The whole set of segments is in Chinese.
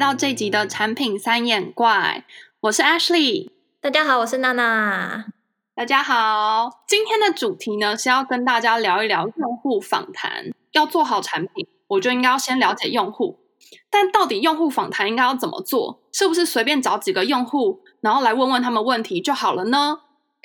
到这集的产品三眼怪，我是 Ashley，大家好，我是娜娜，大家好。今天的主题呢是要跟大家聊一聊用户访谈。要做好产品，我就应该要先了解用户。但到底用户访谈应该要怎么做？是不是随便找几个用户，然后来问问他们问题就好了呢？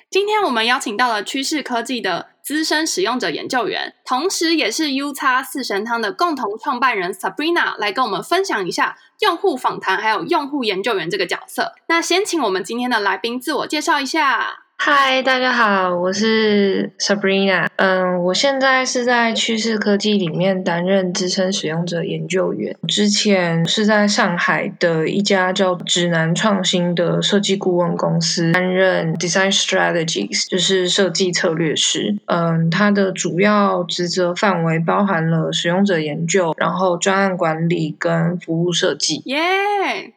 今天我们邀请到了趋势科技的资深使用者研究员，同时也是 UX 四神汤的共同创办人 Sabrina 来跟我们分享一下用户访谈还有用户研究员这个角色。那先请我们今天的来宾自我介绍一下。嗨，大家好，我是 Sabrina。嗯，我现在是在趋势科技里面担任资深使用者研究员。之前是在上海的一家叫指南创新的设计顾问公司担任 Design Strategies，就是设计策略师。嗯，它的主要职责范围包含了使用者研究，然后专案管理跟服务设计。耶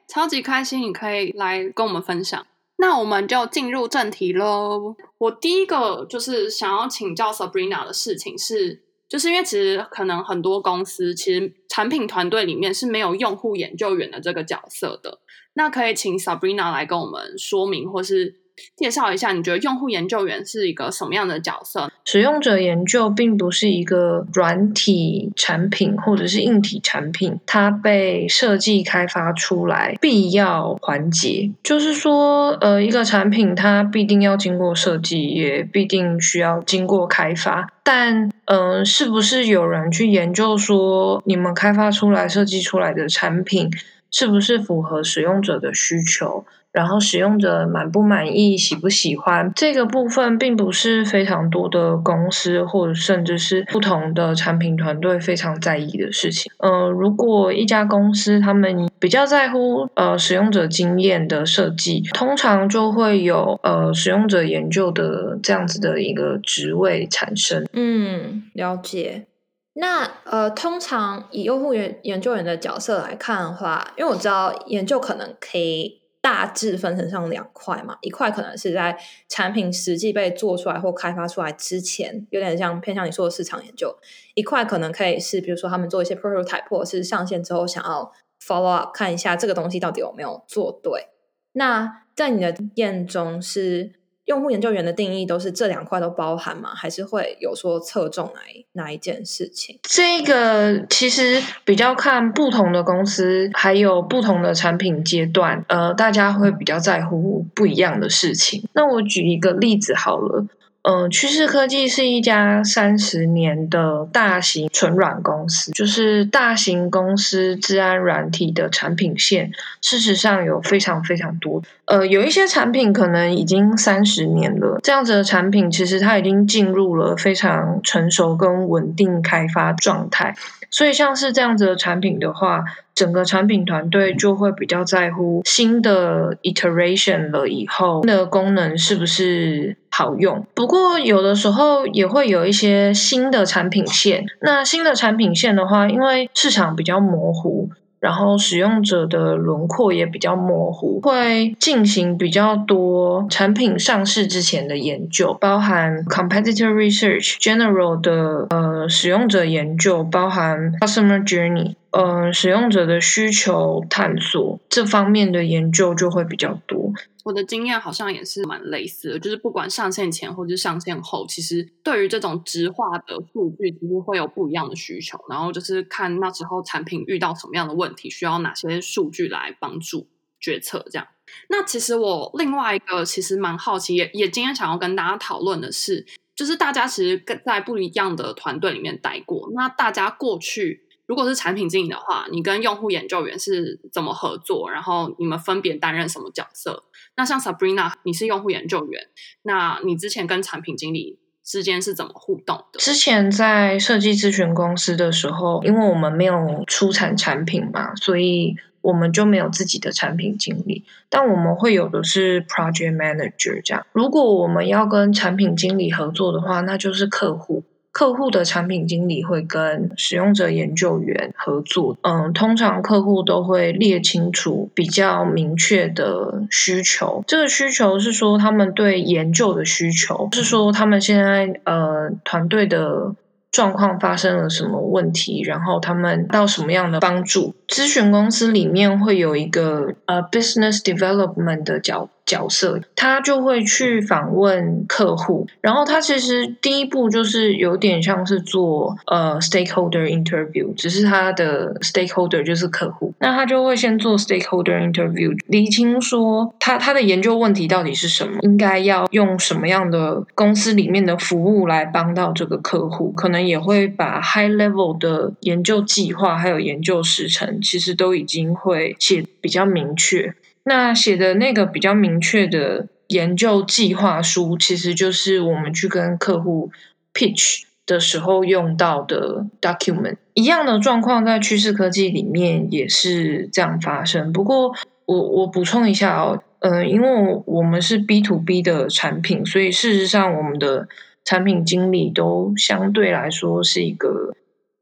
超级开心，你可以来跟我们分享。那我们就进入正题喽。我第一个就是想要请教 Sabrina 的事情是，就是因为其实可能很多公司其实产品团队里面是没有用户研究员的这个角色的。那可以请 Sabrina 来跟我们说明，或是。介绍一下，你觉得用户研究员是一个什么样的角色？使用者研究并不是一个软体产品或者是硬体产品，它被设计开发出来必要环节。就是说，呃，一个产品它必定要经过设计，也必定需要经过开发。但，嗯、是不是有人去研究说，你们开发出来、设计出来的产品是不是符合使用者的需求？然后使用者满不满意、喜不喜欢这个部分，并不是非常多的公司或者甚至是不同的产品团队非常在意的事情。呃，如果一家公司他们比较在乎呃使用者经验的设计，通常就会有呃使用者研究的这样子的一个职位产生。嗯，了解。那呃，通常以用户研研究员的角色来看的话，因为我知道研究可能可以。大致分成上两块嘛，一块可能是在产品实际被做出来或开发出来之前，有点像偏向你说的市场研究；一块可能可以是，比如说他们做一些 prototype 或是上线之后想要 follow up 看一下这个东西到底有没有做对。那在你的验中是？用户研究员的定义都是这两块都包含吗？还是会有说侧重哪哪一件事情？这个其实比较看不同的公司，还有不同的产品阶段，呃，大家会比较在乎不一样的事情。那我举一个例子好了。嗯，趋势科技是一家三十年的大型纯软公司，就是大型公司治安软体的产品线，事实上有非常非常多。呃，有一些产品可能已经三十年了，这样子的产品其实它已经进入了非常成熟跟稳定开发状态。所以像是这样子的产品的话，整个产品团队就会比较在乎新的 iteration 了以后，的功能是不是好用。不过有的时候也会有一些新的产品线，那新的产品线的话，因为市场比较模糊。然后使用者的轮廓也比较模糊，会进行比较多产品上市之前的研究，包含 competitor research、general 的呃使用者研究，包含 customer journey。呃，使用者的需求探索这方面的研究就会比较多。我的经验好像也是蛮类似的，就是不管上线前或者上线后，其实对于这种直化的数据，其实会有不一样的需求。然后就是看那时候产品遇到什么样的问题，需要哪些数据来帮助决策。这样。那其实我另外一个其实蛮好奇，也也今天想要跟大家讨论的是，就是大家其实跟在不一样的团队里面待过，那大家过去。如果是产品经理的话，你跟用户研究员是怎么合作？然后你们分别担任什么角色？那像 Sabrina，你是用户研究员，那你之前跟产品经理之间是怎么互动的？之前在设计咨询公司的时候，因为我们没有出产产品嘛，所以我们就没有自己的产品经理，但我们会有的是 project manager 这样。如果我们要跟产品经理合作的话，那就是客户。客户的产品经理会跟使用者研究员合作，嗯，通常客户都会列清楚比较明确的需求。这个需求是说他们对研究的需求，是说他们现在呃团队的状况发生了什么问题，然后他们到什么样的帮助。咨询公司里面会有一个呃 business development 的角角色，他就会去访问客户，然后他其实第一步就是有点像是做呃 stakeholder interview，只是他的 stakeholder 就是客户，那他就会先做 stakeholder interview，厘清说他他的研究问题到底是什么，应该要用什么样的公司里面的服务来帮到这个客户，可能也会把 high level 的研究计划还有研究时程，其实都已经会写比较明确。那写的那个比较明确的研究计划书，其实就是我们去跟客户 pitch 的时候用到的 document。一样的状况在趋势科技里面也是这样发生。不过我我补充一下哦，呃，因为我们是 B to B 的产品，所以事实上我们的产品经理都相对来说是一个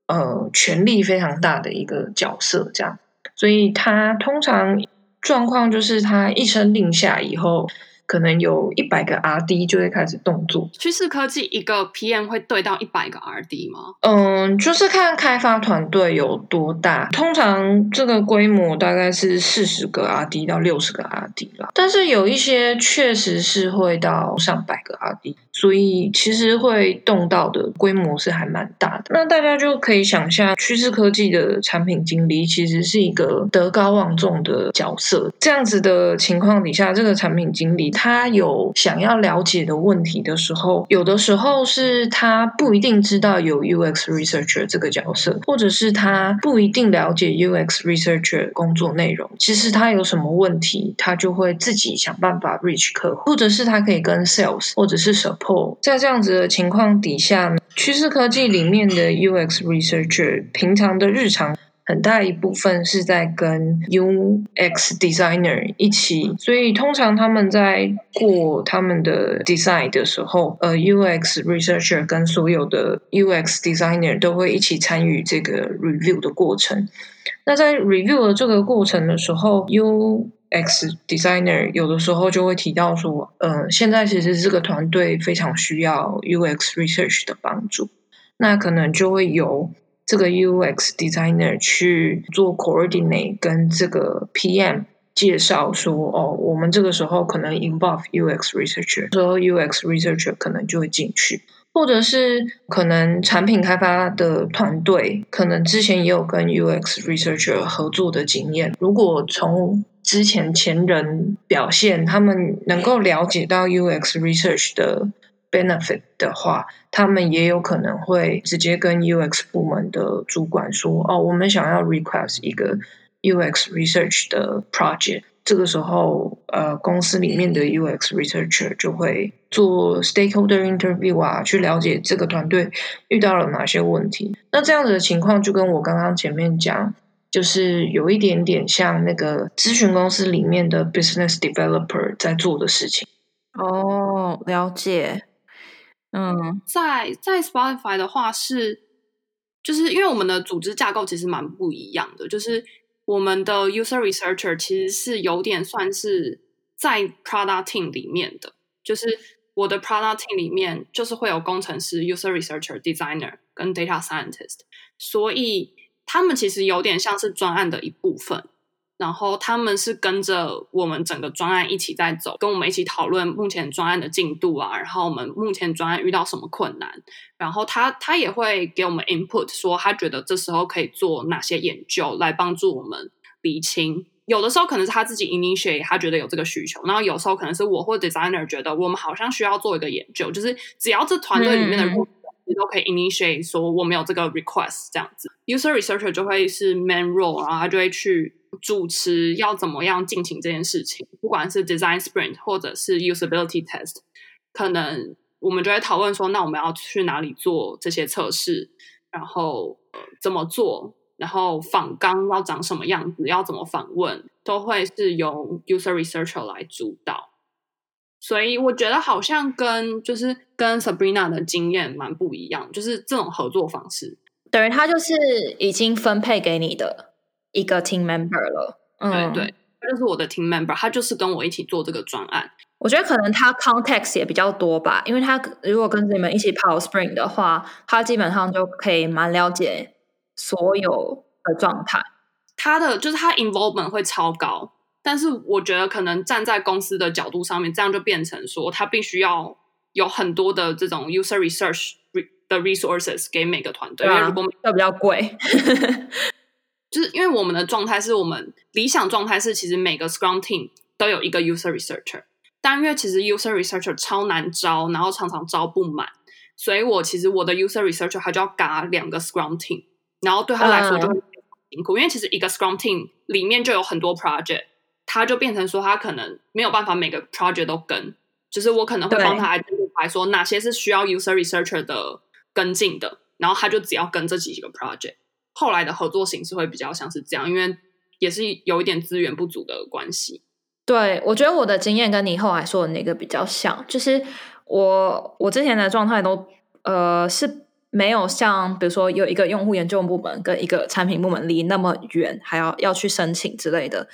呃权力非常大的一个角色，这样，所以他通常。状况就是他一声令下以后，可能有一百个 RD 就会开始动作。趋势科技一个 PM 会对到一百个 RD 吗？嗯，就是看开发团队有多大。通常这个规模大概是四十个 RD 到六十个 RD 啦。但是有一些确实是会到上百个 RD，所以其实会动到的规模是还蛮大的。那大家就可以想象，趋势科技的产品经理其实是一个德高望重的角色。这样子的情况底下，这个产品经理。他有想要了解的问题的时候，有的时候是他不一定知道有 UX researcher 这个角色，或者是他不一定了解 UX researcher 工作内容。其实他有什么问题，他就会自己想办法 reach 客户，或者是他可以跟 sales 或者是 support。在这样子的情况底下，趋势科技里面的 UX researcher 平常的日常。很大一部分是在跟 UX designer 一起，所以通常他们在过他们的 design 的时候，呃，UX researcher 跟所有的 UX designer 都会一起参与这个 review 的过程。那在 review 的这个过程的时候，UX designer 有的时候就会提到说，呃，现在其实这个团队非常需要 UX research 的帮助，那可能就会由。这个 UX designer 去做 coordinate，跟这个 PM 介绍说，哦，我们这个时候可能 involve UX researcher，说 UX researcher 可能就会进去，或者是可能产品开发的团队可能之前也有跟 UX researcher 合作的经验，如果从之前前人表现，他们能够了解到 UX research 的。benefit 的话，他们也有可能会直接跟 UX 部门的主管说：“哦，我们想要 request 一个 UX research 的 project。”这个时候，呃，公司里面的 UX researcher 就会做 stakeholder interview 啊，去了解这个团队遇到了哪些问题。那这样子的情况，就跟我刚刚前面讲，就是有一点点像那个咨询公司里面的 business developer 在做的事情。哦，了解。嗯，在在 Spotify 的话是，就是因为我们的组织架构其实蛮不一样的，就是我们的 user researcher 其实是有点算是在 product team 里面的，就是我的 product team 里面就是会有工程师、user researcher、designer 跟 data scientist，所以他们其实有点像是专案的一部分。然后他们是跟着我们整个专案一起在走，跟我们一起讨论目前专案的进度啊，然后我们目前专案遇到什么困难，然后他他也会给我们 input，说他觉得这时候可以做哪些研究来帮助我们理清。有的时候可能是他自己 initiate，他觉得有这个需求，然后有时候可能是我或 designer 觉得我们好像需要做一个研究，就是只要这团队里面的人都可以 initiate 说我们有这个 request 这样子，user researcher 就会是 main role，然后他就会去。主持要怎么样进行这件事情，不管是 design sprint 或者是 usability test，可能我们就会讨论说，那我们要去哪里做这些测试，然后呃怎么做，然后访纲要长什么样子，要怎么访问，都会是由 user researcher 来主导。所以我觉得好像跟就是跟 Sabrina 的经验蛮不一样，就是这种合作方式，等于他就是已经分配给你的。一个 team member 了，嗯，对对，他就是我的 team member，他就是跟我一起做这个专案。我觉得可能他 context 也比较多吧，因为他如果跟你们一起跑 spring 的话，他基本上就可以蛮了解所有的状态。他的就是他 involvement 会超高，但是我觉得可能站在公司的角度上面，这样就变成说他必须要有很多的这种 user research 的 resources 给每个团队，因为如果都比较贵。就是因为我们的状态是我们理想状态是，其实每个 Scrum team 都有一个 user researcher。但因为其实 user researcher 超难招，然后常常招不满，所以我其实我的 user researcher 他就要嘎两个 scrum team，然后对他来说就辛苦，嗯、因为其实一个 scrum team 里面就有很多 project，他就变成说他可能没有办法每个 project 都跟，就是我可能会帮他来来说哪些是需要 user researcher 的跟进的，然后他就只要跟这几个 project。后来的合作形式会比较像是这样，因为也是有一点资源不足的关系。对，我觉得我的经验跟你后来说的那个比较像，就是我我之前的状态都呃是没有像比如说有一个用户研究部门跟一个产品部门离那么远，还要要去申请之类的，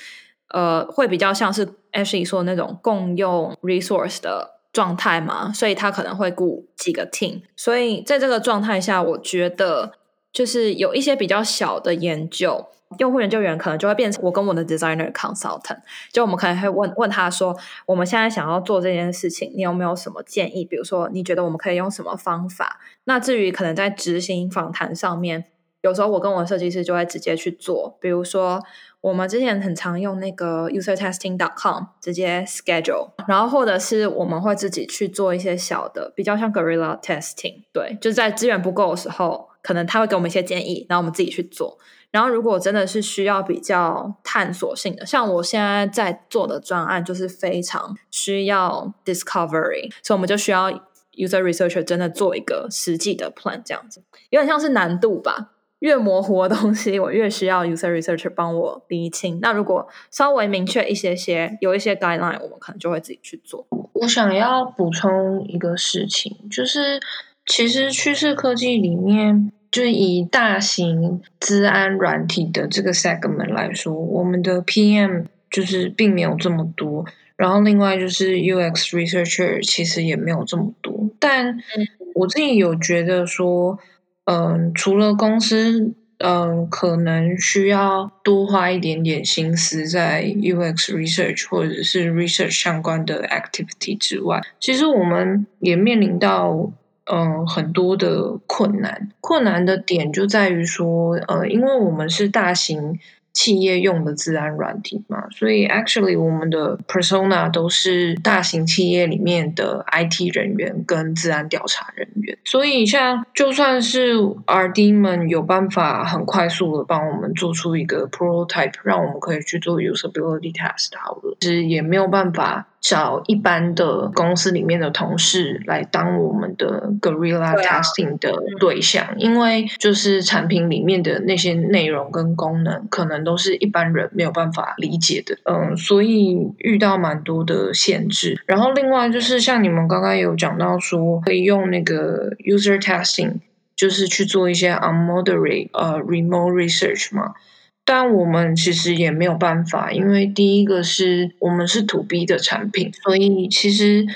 呃，会比较像是 Ashley 说的那种共用 resource 的状态嘛，所以他可能会雇几个 team，所以在这个状态下，我觉得就是有一些比较小的研究。用户研究员可能就会变成我跟我的 designer consultant，就我们可能会问问他说，我们现在想要做这件事情，你有没有什么建议？比如说，你觉得我们可以用什么方法？那至于可能在执行访谈上面，有时候我跟我的设计师就会直接去做。比如说，我们之前很常用那个 usertesting.com 直接 schedule，然后或者是我们会自己去做一些小的，比较像 guerrilla testing，对，就是在资源不够的时候，可能他会给我们一些建议，然后我们自己去做。然后，如果真的是需要比较探索性的，像我现在在做的专案，就是非常需要 discovery，所以我们就需要 user researcher 真的做一个实际的 plan，这样子有点像是难度吧。越模糊的东西，我越需要 user researcher 帮我厘清。那如果稍微明确一些些，有一些 guideline，我们可能就会自己去做。我想要补充一个事情，就是其实趋势科技里面。就以大型资安软体的这个 segment 来说，我们的 PM 就是并没有这么多，然后另外就是 UX researcher 其实也没有这么多。但我自己有觉得说，嗯，除了公司嗯可能需要多花一点点心思在 UX research 或者是 research 相关的 activity 之外，其实我们也面临到。嗯，很多的困难，困难的点就在于说，呃，因为我们是大型。企业用的自安软体嘛，所以 actually 我们的 persona 都是大型企业里面的 IT 人员跟自安调查人员。所以像就算是 RD 们有办法很快速的帮我们做出一个 prototype，让我们可以去做 usability test 好了，其实也没有办法找一般的公司里面的同事来当我们的 guerrilla testing 的对象，对啊，因为就是产品里面的那些内容跟功能可能。都是一般人没有办法理解的，嗯，所以遇到蛮多的限制。然后另外就是像你们刚刚有讲到说，可以用那个 user testing，就是去做一些 unmoderate 呃 remote research 嘛。但我们其实也没有办法，因为第一个是我们是 to B 的产品，所以其实。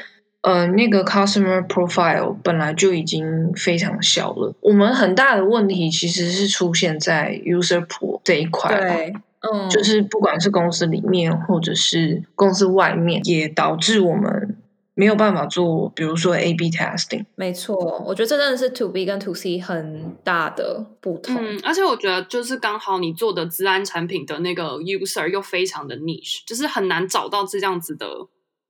呃，那个 customer profile 本来就已经非常小了。我们很大的问题其实是出现在 user pool 这一块，对，嗯，就是不管是公司里面或者是公司外面，也导致我们没有办法做，比如说 A/B testing。没错，我觉得这真的是 to B 跟 to C 很大的不同。嗯，而且我觉得就是刚好你做的治安产品的那个 user 又非常的 niche，就是很难找到这样子的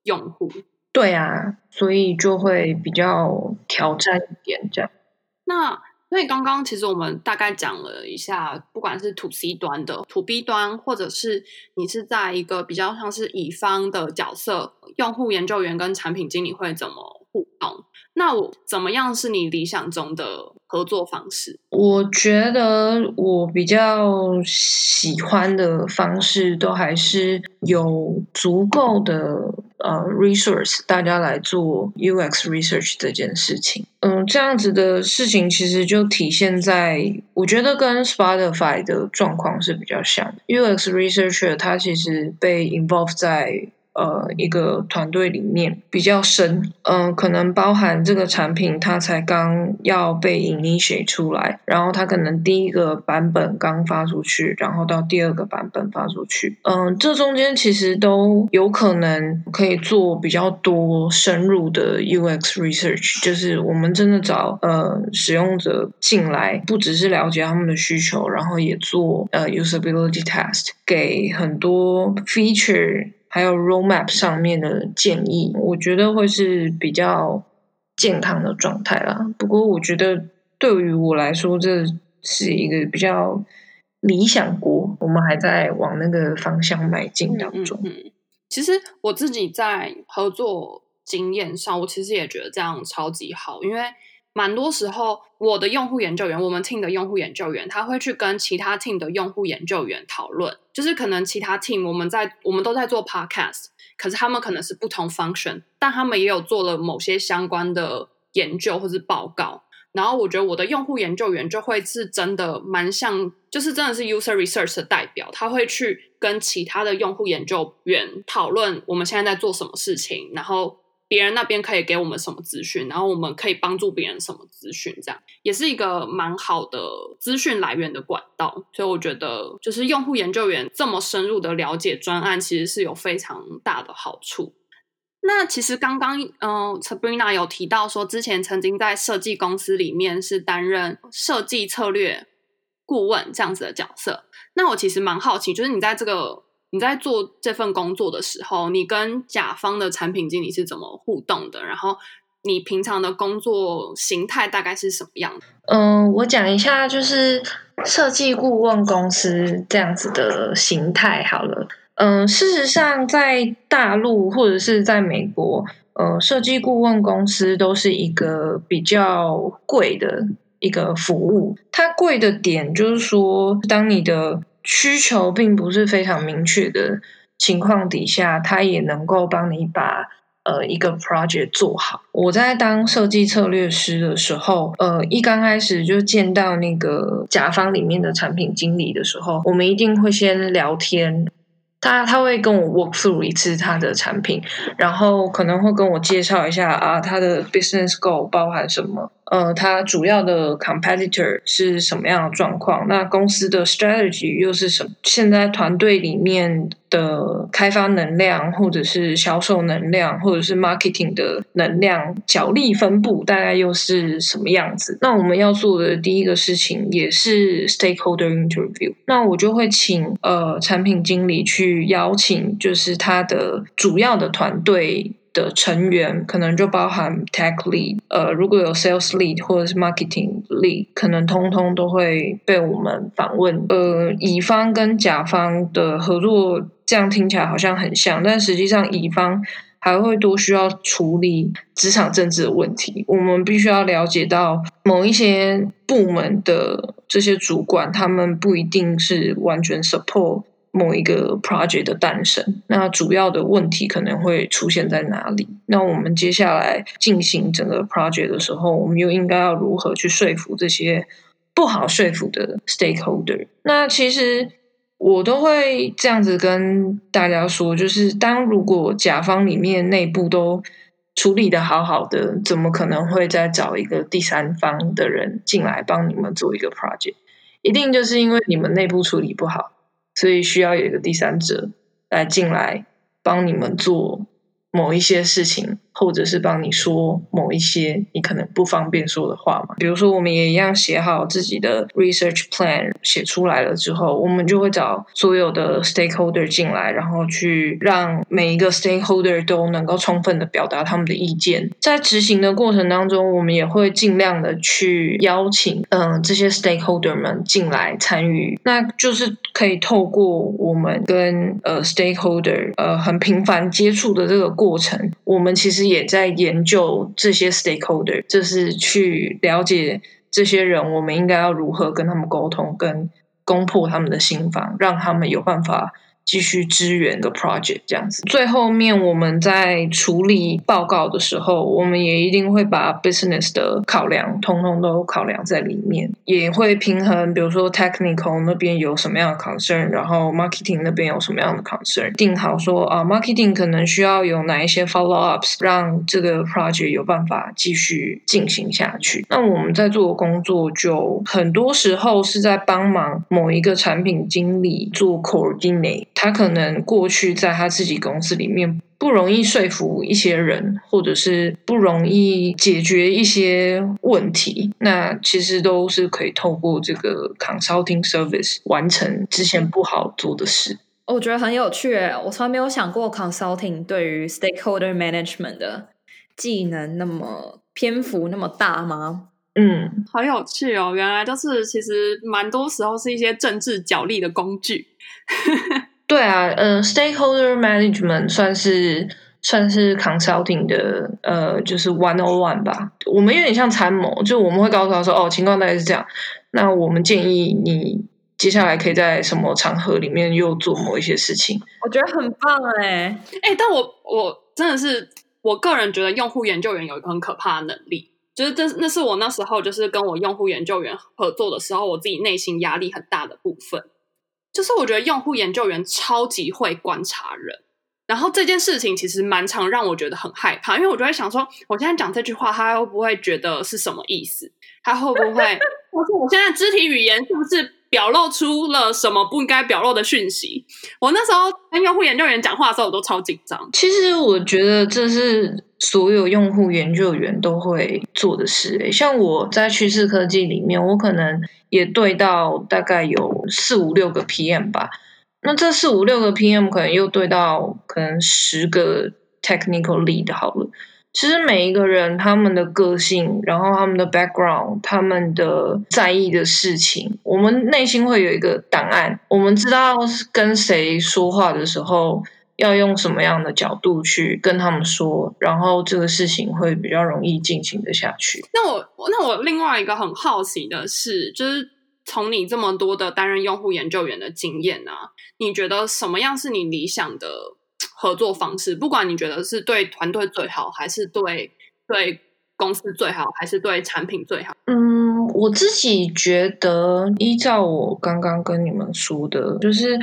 用户。对啊，所以就会比较挑战一点这样。那所以刚刚其实我们大概讲了一下，不管是 to C 端的、to B 端，或者是你是在一个比较像是乙方的角色，用户研究员跟产品经理会怎么互动？那我怎么样是你理想中的合作方式？我觉得我比较喜欢的方式，都还是有足够的。呃，resource 大家来做 UX research 这件事情，嗯，这样子的事情其实就体现在，我觉得跟 Spotify 的状况是比较像。UX researcher 他其实被 involve 在呃一个团队里面比较深，嗯、可能包含这个产品它才刚要被 initiate 出来，然后它可能第一个版本刚发出去，然后到第二个版本发出去，嗯、这中间其实都有可能可以做比较多深入的 UX research，就是我们真的找呃使用者进来，不只是了解他们的需求，然后也做呃 usability test，给很多 feature。还有 roadmap 上面的建议，我觉得会是比较健康的状态啦。不过，我觉得对于我来说，这是一个比较理想国，我们还在往那个方向迈进当中。嗯，嗯，嗯，其实我自己在合作经验上，我其实也觉得这样超级好，因为。蛮多时候，我的用户研究员，我们 team 的用户研究员，他会去跟其他 team 的用户研究员讨论，就是可能其他 team 我们在我们都在做 podcast，可是他们可能是不同 function，但他们也有做了某些相关的研究或是报告。然后我觉得我的用户研究员就会是真的蛮像，就是真的是 user research 的代表，他会去跟其他的用户研究员讨论我们现在在做什么事情，然后。别人那边可以给我们什么资讯，然后我们可以帮助别人什么资讯，这样也是一个蛮好的资讯来源的管道。所以我觉得，就是用户研究员这么深入的了解专案，其实是有非常大的好处。那其实刚刚，嗯、，Sabrina 有提到说，之前曾经在设计公司里面是担任设计策略顾问这样子的角色。那我其实蛮好奇，就是你在这个。你在做这份工作的时候，你跟甲方的产品经理是怎么互动的？然后你平常的工作形态大概是什么样的？嗯，我讲一下，就是设计顾问公司这样子的形态好了。嗯，事实上，在大陆或者是在美国，呃，设计顾问公司都是一个比较贵的一个服务。它贵的点就是说，当你的需求并不是非常明确的情况底下，他也能够帮你把呃一个 project 做好。我在当设计策略师的时候，呃，一刚开始就见到那个甲方里面的产品经理的时候，我们一定会先聊天。他他会跟我 walk through 一次他的产品，然后可能会跟我介绍一下啊，他的 business goal 包含什么。呃，它主要的 competitor 是什么样的状况？那公司的 strategy 又是什么？现在团队里面的开发能量，或者是销售能量，或者是 marketing 的能量，角力分布大概又是什么样子？那我们要做的第一个事情也是 stakeholder interview。那我就会请呃产品经理去邀请，就是他的主要的团队。的成员可能就包含 tech lead，呃，如果有 sales lead 或者是 marketing lead，可能通通都会被我们访问。呃，乙方跟甲方的合作这样听起来好像很像，但实际上乙方还会多需要处理职场政治的问题。我们必须要了解到某一些部门的这些主管，他们不一定是完全 support。某一个 project 的诞生，那主要的问题可能会出现在哪里？那我们接下来进行整个 project 的时候，我们又应该要如何去说服这些不好说服的 stakeholder？那其实我都会这样子跟大家说，就是当如果甲方里面内部都处理的好好的，怎么可能会再找一个第三方的人进来帮你们做一个 project？一定就是因为你们内部处理不好。所以需要有一个第三者来进来帮你们做某一些事情。或者是帮你说某一些你可能不方便说的话嘛，比如说我们也一样写好自己的 research plan，写出来了之后，我们就会找所有的 stakeholder 进来，然后去让每一个 stakeholder 都能够充分的表达他们的意见。在执行的过程当中，我们也会尽量的去邀请嗯、这些 stakeholder 们进来参与，那就是可以透过我们跟呃 stakeholder 呃很频繁接触的这个过程，我们其实。也在研究这些 stakeholder，就是去了解这些人，我们应该要如何跟他们沟通，跟攻破他们的心防，让他们有办法继续支援个 project 这样子。最后面我们在处理报告的时候，我们也一定会把 business 的考量通通都考量在里面，也会平衡，比如说 technical 那边有什么样的 concern，然后 marketing 那边有什么样的 concern，定好说啊，marketing 可能需要有哪一些 follow ups，让这个 project 有办法继续进行下去。那我们在做的工作就很多时候是在帮忙某一个产品经理做 coordinate。他可能过去在他自己公司里面不容易说服一些人，或者是不容易解决一些问题，那其实都是可以透过这个 consulting service 完成之前不好做的事。我觉得很有趣诶，我从来没有想过 consulting 对于 stakeholder management 的技能那么篇幅那么大吗？嗯，好有趣哦！原来就是其实蛮多时候是一些政治角力的工具。对啊，呃，stakeholder management 算是算是 consulting 的，呃，就是 one on one 吧。我们有点像参谋，就我们会告诉他说，哦，情况大概是这样。那我们建议你接下来可以在什么场合里面又做某一些事情。我觉得很棒哎，哎，但我我真的是我个人觉得用户研究员有一个很可怕的能力，就是这那是我那时候就是跟我用户研究员合作的时候，我自己内心压力很大的部分。就是我觉得用户研究员超级会观察人，然后这件事情其实蛮常让我觉得很害怕，因为我就会想说，我现在讲这句话，他会不会觉得是什么意思？他会不会？我说我现在肢体语言是不是表露出了什么不应该表露的讯息？我那时候跟用户研究员讲话的时候，我都超紧张。其实我觉得这是所有用户研究员都会做的事。诶，像我在趋势科技里面，我可能。也对到大概有四五六个 PM 吧，那这四五六个 PM 可能又对到可能十个 technical lead 好了。其实每一个人他们的个性，然后他们的 background，他们的在意的事情，我们内心会有一个档案，我们知道跟谁说话的时候。要用什么样的角度去跟他们说，然后这个事情会比较容易进行的下去。那我那我另外一个很好奇的是，就是从你这么多的担任用户研究员的经验啊，你觉得什么样是你理想的合作方式？不管你觉得是对团队最好，还是对对公司最好，还是对产品最好？嗯，我自己觉得，依照我刚刚跟你们说的，就是。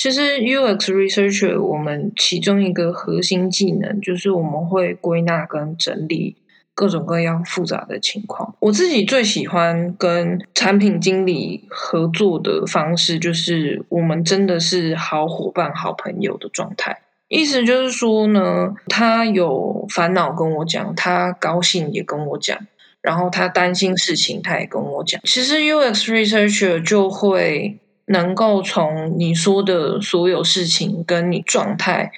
其实 UX researcher 我们其中一个核心技能就是我们会归纳跟整理各种各样复杂的情况。我自己最喜欢跟产品经理合作的方式，就是我们真的是好伙伴、好朋友的状态。意思就是说呢，他有烦恼跟我讲，他高兴也跟我讲，然后他担心事情他也跟我讲。其实 UX researcher 就会。能够从你说的所有事情跟你状态，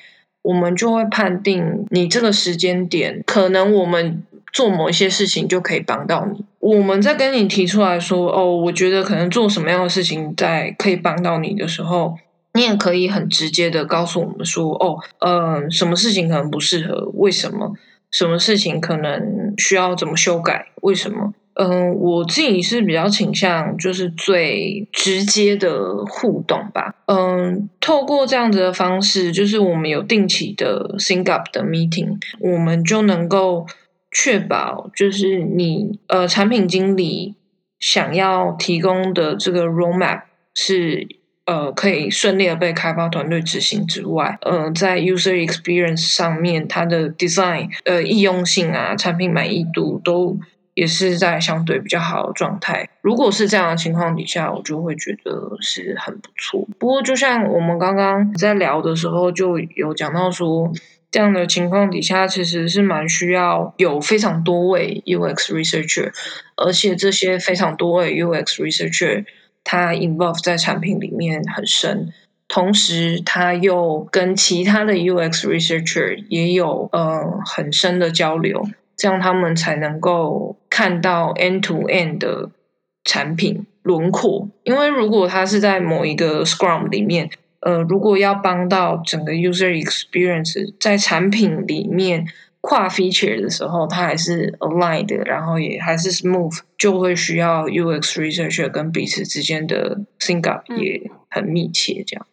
我们就会判定你这个时间点，可能我们做某一些事情就可以帮到你。我们在跟你提出来说，哦，我觉得可能做什么样的事情在可以帮到你的时候，你也可以很直接的告诉我们说，哦，嗯，什么事情可能不适合，为什么？什么事情可能需要怎么修改，为什么？嗯，我自己是比较倾向就是最直接的互动吧。嗯，透过这样子的方式，就是我们有定期的 sync up 的 meeting，我们就能够确保，就是你呃产品经理想要提供的这个 roadmap 是呃可以顺利的被开发团队执行之外，呃，在 user experience 上面，它的 design 呃易用性啊，产品满意度都。也是在相对比较好的状态。如果是这样的情况底下，我就会觉得是很不错。不过，就像我们刚刚在聊的时候，就有讲到说，这样的情况底下其实是蛮需要有非常多位 UX researcher，而且这些非常多位 UX researcher，他 involve 在产品里面很深，同时他又跟其他的 UX researcher 也有呃很深的交流。这样他们才能够看到 end to end 的产品轮廓，因为如果他是在某一个 Scrum 里面，呃，如果要帮到整个 user experience 在产品里面跨 feature 的时候，它还是 aligned，然后也还是 smooth，就会需要 UX researcher 跟彼此之间的 sync up 也很密切，这样。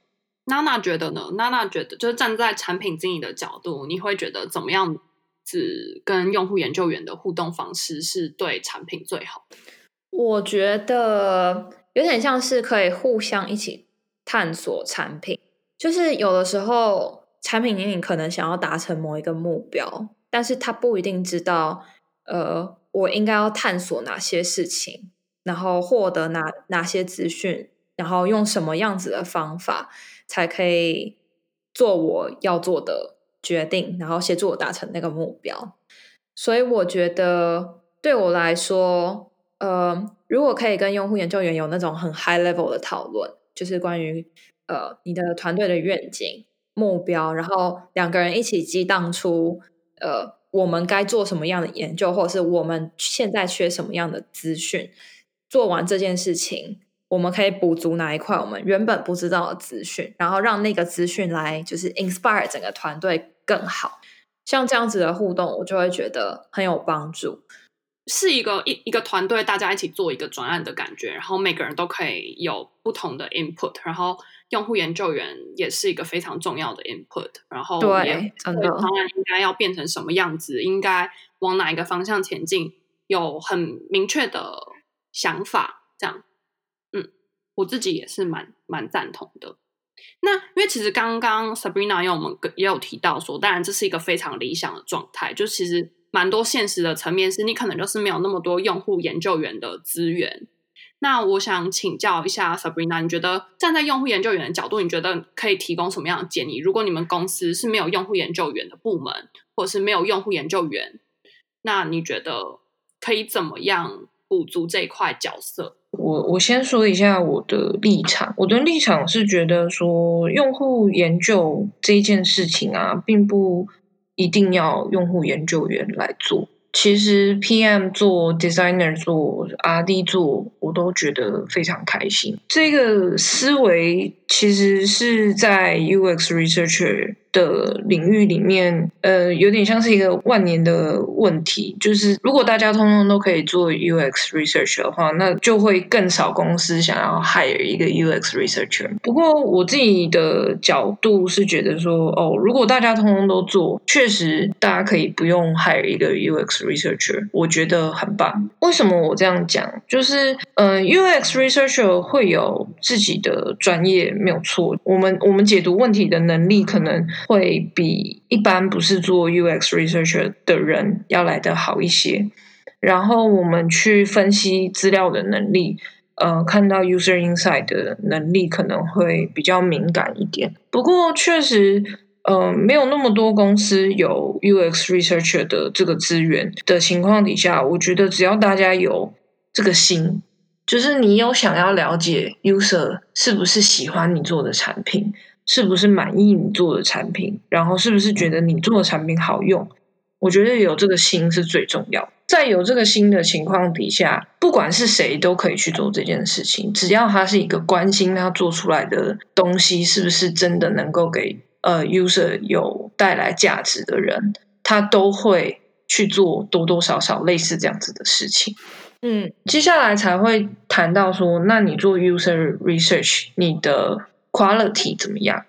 娜娜觉得呢？娜娜觉得，就是站在产品经理的角度，你会觉得怎么样子跟用户研究员的互动方式是对产品最好的？我觉得有点像是可以互相一起探索产品，就是有的时候产品经理可能想要达成某一个目标，但是他不一定知道，呃，我应该要探索哪些事情，然后获得哪哪些资讯，然后用什么样子的方法。才可以做我要做的决定，然后协助我达成那个目标。所以我觉得对我来说，呃，如果可以跟用户研究员有那种很 high level 的讨论，就是关于呃你的团队的愿景、目标，然后两个人一起激荡出呃我们该做什么样的研究，或者是我们现在缺什么样的资讯，做完这件事情。我们可以补足哪一块我们原本不知道的资讯，然后让那个资讯来就是 inspire 整个团队更好。像这样子的互动，我就会觉得很有帮助，是一个一一个团队大家一起做一个专案的感觉，然后每个人都可以有不同的 input，然后用户研究员也是一个非常重要的 input，然后对，真的，方案应该要变成什么样子，应该往哪一个方向前进，有很明确的想法，这样。嗯我自己也是蛮蛮赞同的。那因为其实刚刚 Sabrina 因为我们也有提到说，当然这是一个非常理想的状态，就其实蛮多现实的层面是你可能就是没有那么多用户研究员的资源。那我想请教一下 Sabrina，你觉得站在用户研究员的角度，你觉得可以提供什么样的建议？如果你们公司是没有用户研究员的部门，或者是没有用户研究员，那你觉得可以怎么样补足这一块角色？我我先说一下我的立场，我的立场是觉得说，用户研究这件事情啊，并不一定要用户研究员来做。其实 PM 做，designer 做，RD 做，我都觉得非常开心。这个思维其实是在 UX researcher 的领域里面，呃，有点像是一个万年的问题。就是如果大家通通都可以做 UX research 的话，那就会更少公司想要 hire 一个 UX researcher。不过我自己的角度是觉得说，哦，如果大家通通都做，确实大家可以不用 hire 一个 UX researcher，我觉得很棒。为什么我这样讲？就是，嗯、呃，UX researcher 会有自己的专业，没有错。我们我们解读问题的能力可能。会比一般不是做 UX researcher 的人要来得好一些。然后我们去分析资料的能力，呃，看到 user insight 的能力可能会比较敏感一点。不过确实，呃，没有那么多公司有 UX researcher 的这个资源的情况底下，我觉得只要大家有这个心，就是你有想要了解 user 是不是喜欢你做的产品。是不是满意你做的产品？然后是不是觉得你做的产品好用？我觉得有这个心是最重要。在有这个心的情况底下，不管是谁都可以去做这件事情。只要他是一个关心他做出来的东西是不是真的能够给呃 user 有带来价值的人，他都会去做多多少少类似这样子的事情。嗯，接下来才会谈到说，那你做 user research，你的。Quality 怎么样？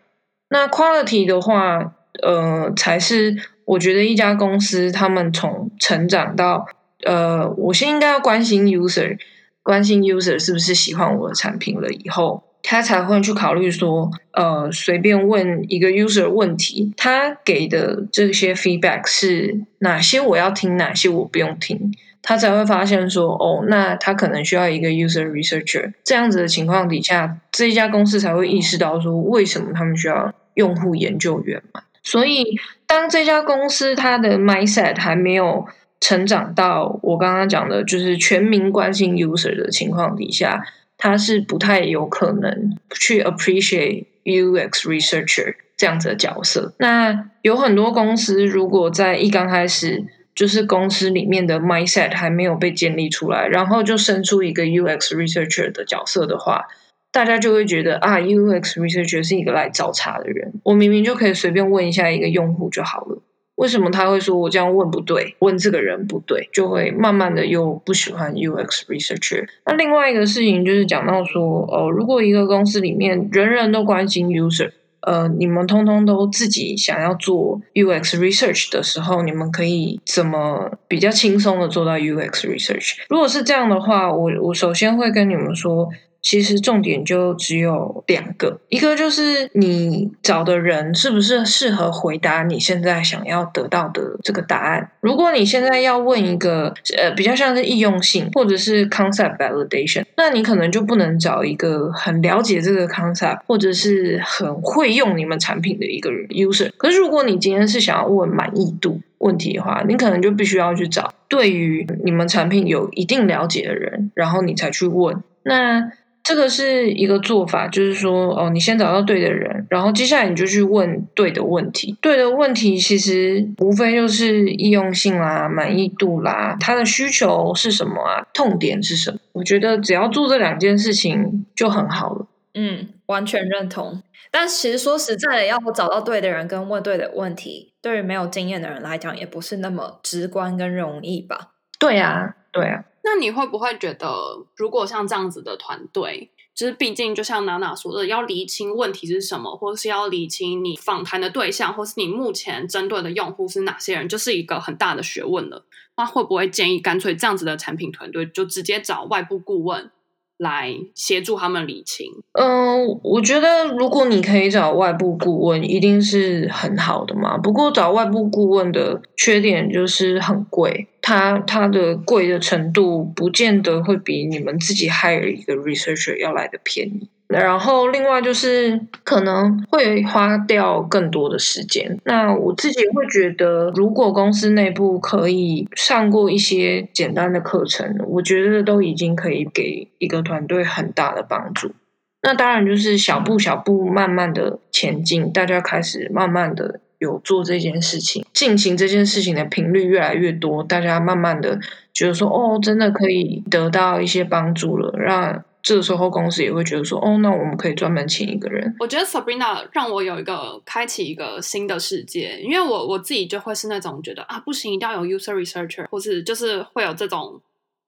那 Quality 的话，呃，才是我觉得一家公司他们从成长到呃，我先应该要关心 User，关心 User 是不是喜欢我的产品了以后，他才会去考虑说，呃，随便问一个 User 问题，他给的这些 Feedback 是哪些我要听，哪些我不用听。他才会发现说，哦，那他可能需要一个 user researcher 这样子的情况底下，这一家公司才会意识到说，为什么他们需要用户研究员嘛。所以，当这家公司它的 mindset 还没有成长到我刚刚讲的，就是全民关心 user 的情况底下，他是不太有可能去 appreciate UX researcher 这样子的角色。那有很多公司如果在一刚开始。就是公司里面的 mindset 还没有被建立出来，然后就生出一个 UX researcher 的角色的话，大家就会觉得啊，UX researcher 是一个来找茬的人。我明明就可以随便问一下一个用户就好了，为什么他会说我这样问不对，问这个人不对，就会慢慢的又不喜欢 UX researcher。那另外一个事情就是讲到说，哦，如果一个公司里面人人都关心 user，呃，你们通通都自己想要做 UX research 的时候，你们可以怎么比较轻松的做到 UX research？如果是这样的话，我我首先会跟你们说。其实重点就只有两个，一个就是你找的人是不是适合回答你现在想要得到的这个答案。如果你现在要问一个呃比较像是易用性或者是 concept validation，那你可能就不能找一个很了解这个 concept 或者是很会用你们产品的一个 user。可是如果你今天是想要问满意度问题的话，你可能就必须要去找对于你们产品有一定了解的人，然后你才去问。那这个是一个做法，就是说，哦，你先找到对的人，然后接下来你就去问对的问题。对的问题其实无非就是易用性啦、满意度啦，他的需求是什么啊？痛点是什么？我觉得只要做这两件事情就很好了。嗯，完全认同。但其实说实在的，要找到对的人跟问对的问题，对于没有经验的人来讲，也不是那么直观跟容易吧？对啊，对啊。那你会不会觉得，如果像这样子的团队，就是毕竟就像娜娜说的，要厘清问题是什么，或是要厘清你访谈的对象，或是你目前针对的用户是哪些人，就是一个很大的学问了。那会不会建议干脆这样子的产品团队就直接找外部顾问？来协助他们理清。嗯、呃，我觉得如果你可以找外部顾问，一定是很好的嘛。不过找外部顾问的缺点就是很贵，它它的贵的程度不见得会比你们自己 hire 一个 researcher 要来的便宜。然后，另外就是可能会花掉更多的时间。那我自己会觉得，如果公司内部可以上过一些简单的课程，我觉得都已经可以给一个团队很大的帮助。那当然就是小步小步慢慢的前进，大家开始慢慢的有做这件事情，进行这件事情的频率越来越多，大家慢慢的觉得说，哦，真的可以得到一些帮助了，让。这个时候公司也会觉得说，哦，那我们可以专门请一个人。我觉得 Sabrina 让我有一个开启一个新的世界，因为我我自己就会是那种觉得啊，不行，一定要有 user researcher，或是就是会有这种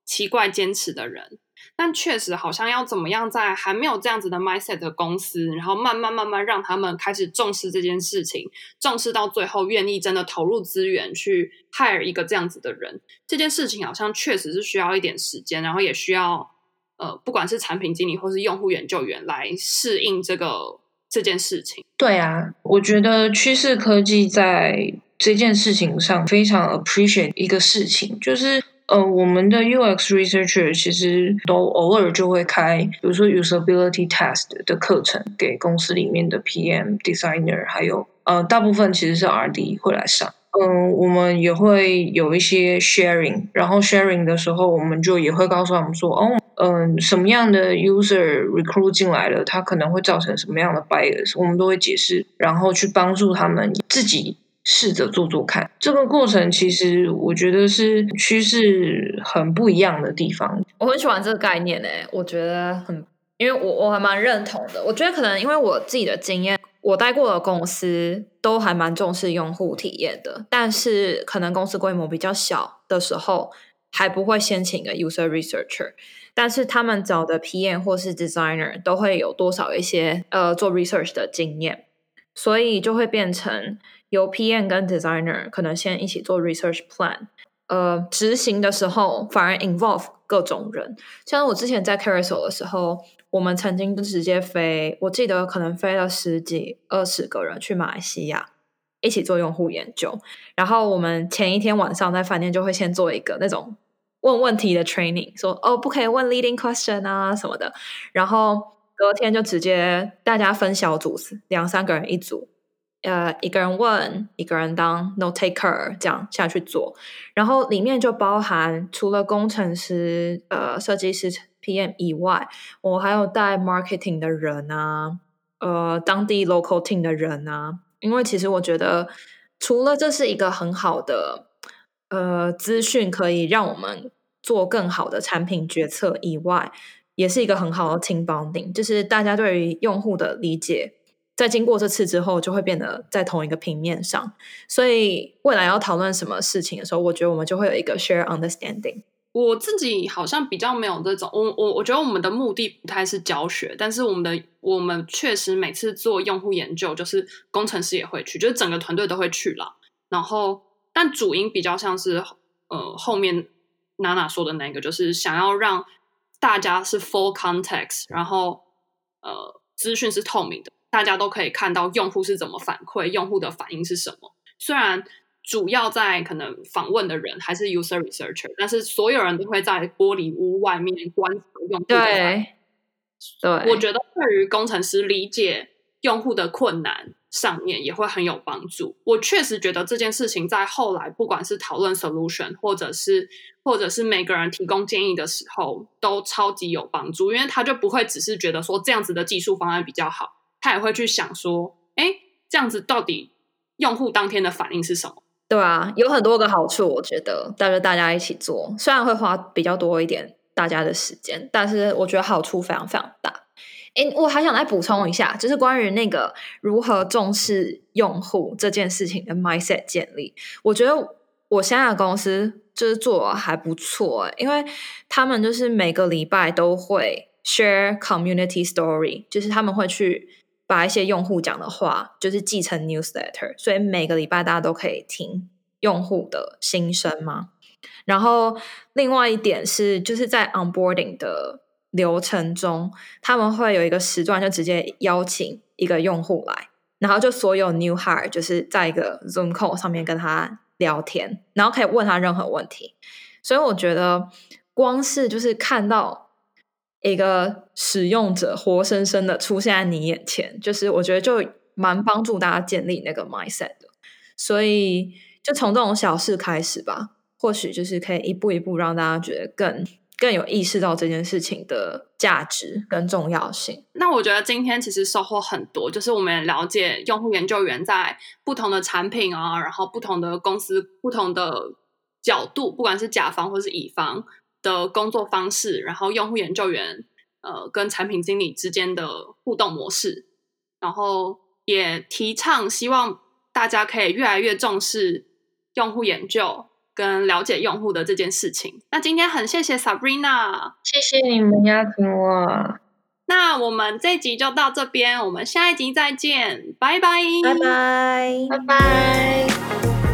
奇怪坚持的人。但确实好像要怎么样在还没有这样子的 mindset 的公司，然后慢慢慢慢让他们开始重视这件事情，重视到最后愿意真的投入资源去 hire 一个这样子的人，这件事情好像确实是需要一点时间，然后也需要。呃，不管是产品经理或是用户研究员来适应这个这件事情。对啊，我觉得趋势科技在这件事情上非常 appreciate 一个事情，就是呃，我们的 UX researcher 其实都偶尔就会开，比如说 usability test 的课程给公司里面的 PM、designer，还有呃，大部分其实是 RD 会来上。嗯、我们也会有一些 sharing，然后 sharing 的时候，我们就也会告诉他们说，哦。嗯，什么样的 user recruit 进来了，它可能会造成什么样的 bias，我们都会解释，然后去帮助他们自己试着做做看。这个过程其实我觉得是趋势很不一样的地方。我很喜欢这个概念诶，我觉得很，因为我我还蛮认同的。我觉得可能因为我自己的经验，我待过的公司都还蛮重视用户体验的，但是可能公司规模比较小的时候，还不会先请个 user researcher。但是他们找的 PM 或是 designer 都会有多少一些呃做 research 的经验，所以就会变成由 PM 跟 designer 可能先一起做 research plan，呃，执行的时候反而 involve 各种人。像我之前在 Carousel 的时候，我们曾经就直接飞，我记得可能飞了十几二十个人去马来西亚一起做用户研究，然后我们前一天晚上在饭店就会先做一个那种。问问题的 training，说哦，不可以问 leading question 啊什么的，然后隔天就直接大家分小组，两三个人一组，呃，一个人问，一个人当 notaker，这样下去做。然后里面就包含除了工程师、呃，设计师 PM 以外，我还有带 marketing 的人啊，呃，当地 local team 的人啊，因为其实我觉得除了这是一个很好的。呃，资讯可以让我们做更好的产品决策以外，也是一个很好的 team bonding，就是大家对于用户的理解，在经过这次之后，就会变得在同一个平面上。所以未来要讨论什么事情的时候，我觉得我们就会有一个 share understanding。我自己好像比较没有这种，我我我觉得我们的目的不太是教学，但是我们的我们确实每次做用户研究，就是工程师也会去，就是整个团队都会去了。然后，但主因比较像是呃后面娜娜说的那个，就是想要让大家是 full context，然后呃资讯是透明的，大家都可以看到用户是怎么反馈，用户的反应是什么。虽然。主要在可能访问的人还是 user researcher，但是所有人都会在玻璃屋外面观察用户的反应。对，我觉得对于工程师理解用户的困难上面也会很有帮助。我确实觉得这件事情在后来不管是讨论 solution，或者是或者是每个人提供建议的时候，都超级有帮助，因为他就不会只是觉得说这样子的技术方案比较好，他也会去想说，哎，这样子到底用户当天的反应是什么？对啊，有很多个好处，我觉得带着大家一起做，虽然会花比较多一点大家的时间，但是我觉得好处非常非常大。诶，我还想再补充一下，就是关于那个如何重视用户这件事情的 mindset 建立，我觉得我现在的公司就是做得还不错，因为他们就是每个礼拜都会 share community story，就是他们会去。把一些用户讲的话，就是寄成 newsletter，所以每个礼拜大家都可以听用户的心声吗。然后另外一点是，就是在 onboarding 的流程中，他们会有一个时段，就直接邀请一个用户来，然后就所有 new hire 就是在一个 Zoom call 上面跟他聊天，然后可以问他任何问题。所以我觉得，光是就是看到。一个使用者活生生的出现在你眼前，就是我觉得就蛮帮助大家建立那个 mindset 的，所以就从这种小事开始吧，或许就是可以一步一步让大家觉得更更有意识到这件事情的价值跟重要性。那我觉得今天其实收获很多，就是我们了解用户研究员在不同的产品啊，然后不同的公司、不同的角度，不管是甲方或是乙方。的工作方式，然后用户研究员呃跟产品经理之间的互动模式，然后也提倡希望大家可以越来越重视用户研究跟了解用户的这件事情。那今天很谢谢 Sabrina，谢谢你们邀请我。那我们这集就到这边，我们下一集再见，拜拜，拜拜，拜拜。